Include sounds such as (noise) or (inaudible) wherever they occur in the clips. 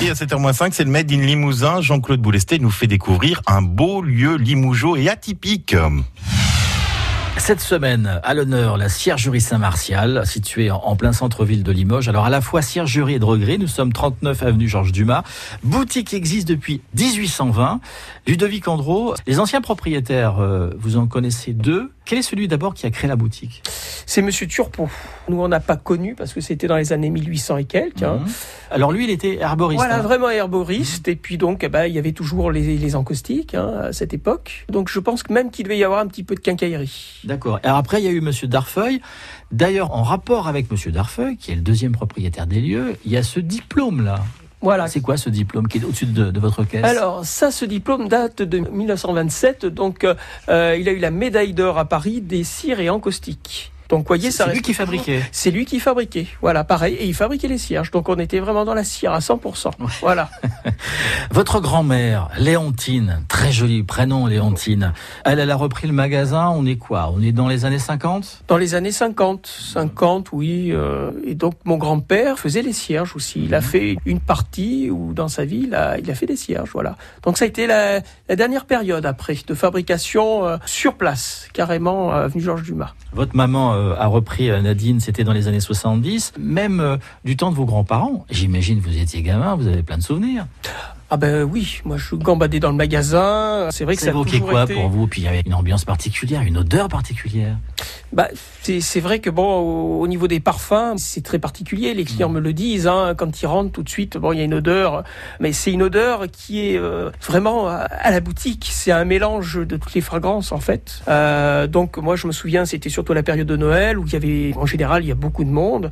À 7h05, c'est le Made in Limousin. Jean-Claude Boulesté nous fait découvrir un beau lieu limougeot et atypique. Cette semaine, à l'honneur, la Ciergerie Saint-Martial, située en plein centre-ville de Limoges. Alors, à la fois Ciergerie et Droguerie, nous sommes 39 avenue Georges Dumas. Boutique existe depuis 1820. Ludovic Andro, les anciens propriétaires, euh, vous en connaissez deux. Quel est celui d'abord qui a créé la boutique? C'est Monsieur Turpot. Nous, on n'a pas connu parce que c'était dans les années 1800 et quelques. Hein. Mhm. Alors, lui, il était herboriste. Voilà, hein. vraiment herboriste. Et puis donc, eh ben, il y avait toujours les, les encaustiques hein, à cette époque. Donc, je pense que même qu'il devait y avoir un petit peu de quincaillerie. D'accord. Alors après, il y a eu Monsieur Darfeuil. D'ailleurs, en rapport avec Monsieur Darfeuil, qui est le deuxième propriétaire des lieux, il y a ce diplôme-là. Voilà. C'est quoi ce diplôme qui est au-dessus de, de votre caisse? Alors ça, ce diplôme date de 1927. Donc, euh, euh, il a eu la médaille d'or à Paris des cires et encaustiques. Donc, voyez, ça c'est lui qui fabriquait. C'est lui qui fabriquait. Voilà, pareil. Et il fabriquait les cierges. Donc, on était vraiment dans la cire à 100%. Voilà. (laughs) Votre grand-mère, Léontine, très joli prénom Léontine, elle, elle a repris le magasin, on est quoi? On est dans les années 50 Dans les années 50, 50, oui. euh, et donc mon grand-père faisait les cierges aussi. Il a fait une partie où dans sa vie, il a, il a fait des cierges, voilà. Donc ça a été la, la dernière période après de fabrication euh, sur place, carrément euh, avenue Georges Dumas. Votre maman a repris euh, Nadine, c'était dans les années 70, même euh, du temps de vos grands-parents. J'imagine vous étiez gamin, vous avez plein de souvenirs. Ah ben oui, moi je gambadais dans le magasin. C'est vrai que Ça évoquait quoi été... pour vous Puis il y avait une ambiance particulière, une odeur particulière? Bah, c'est c'est vrai que bon, au, au niveau des parfums, c'est très particulier. Les clients me le disent. Hein, quand ils rentrent, tout de suite, bon, il y a une odeur, mais c'est une odeur qui est euh, vraiment à, à la boutique. C'est un mélange de toutes les fragrances en fait. Euh, donc moi, je me souviens, c'était surtout la période de Noël où il y avait, en général, il y a beaucoup de monde,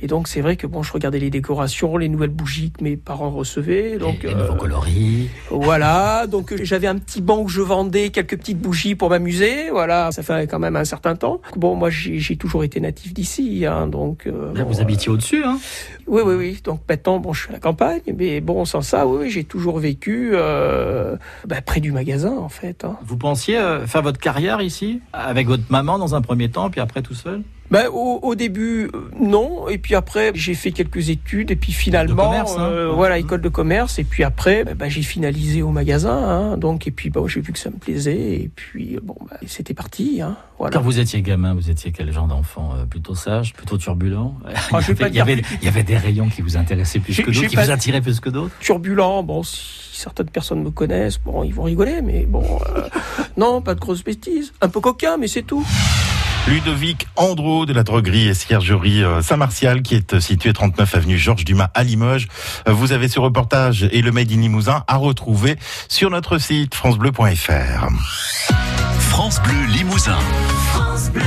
et donc c'est vrai que bon, je regardais les décorations, les nouvelles bougies que mes parents recevaient. Donc euh, coloris. voilà, donc euh, j'avais un petit banc où je vendais quelques petites bougies pour m'amuser. Voilà, ça fait quand même un certain temps. Bon, moi j'ai toujours été natif d'ici, hein, donc. euh, Là, bon, vous habitiez au-dessus, hein Oui, oui, oui. Donc maintenant, bon, je suis à la campagne, mais bon, sans ça, oui, oui, j'ai toujours vécu euh, bah, près du magasin, en fait. Hein. Vous pensiez euh, faire votre carrière ici Avec votre maman dans un premier temps, puis après tout seul? Ben, au, au début, euh, non, et puis après, j'ai fait quelques études, et puis finalement, commerce, hein. euh, voilà, école de commerce, et puis après, ben, j'ai finalisé au magasin, hein, donc, et puis bon, j'ai vu que ça me plaisait, et puis bon, ben, c'était parti, hein, voilà. Quand vous étiez gamin, vous étiez quel genre d'enfant Euh, Plutôt sage, plutôt turbulent? Ah, (laughs) il, y avait, il, y avait, il y avait des rayons qui vous intéressaient plus que d'autres, qui vous attiraient plus que d'autres? Turbulent. Bon, si certaines personnes me connaissent, bon, ils vont rigoler, mais bon, euh, non, pas de grosses bêtises. Un peu coquin, mais c'est tout. Ludovic Andro de la droguerie et ciergerie euh, Saint-Martial qui est euh, situé 39 avenue Georges Dumas à Limoges. Euh, Vous avez ce reportage et le Made in Limousin à retrouver sur notre site francebleu.fr. France Bleu Limousin. France Bleu.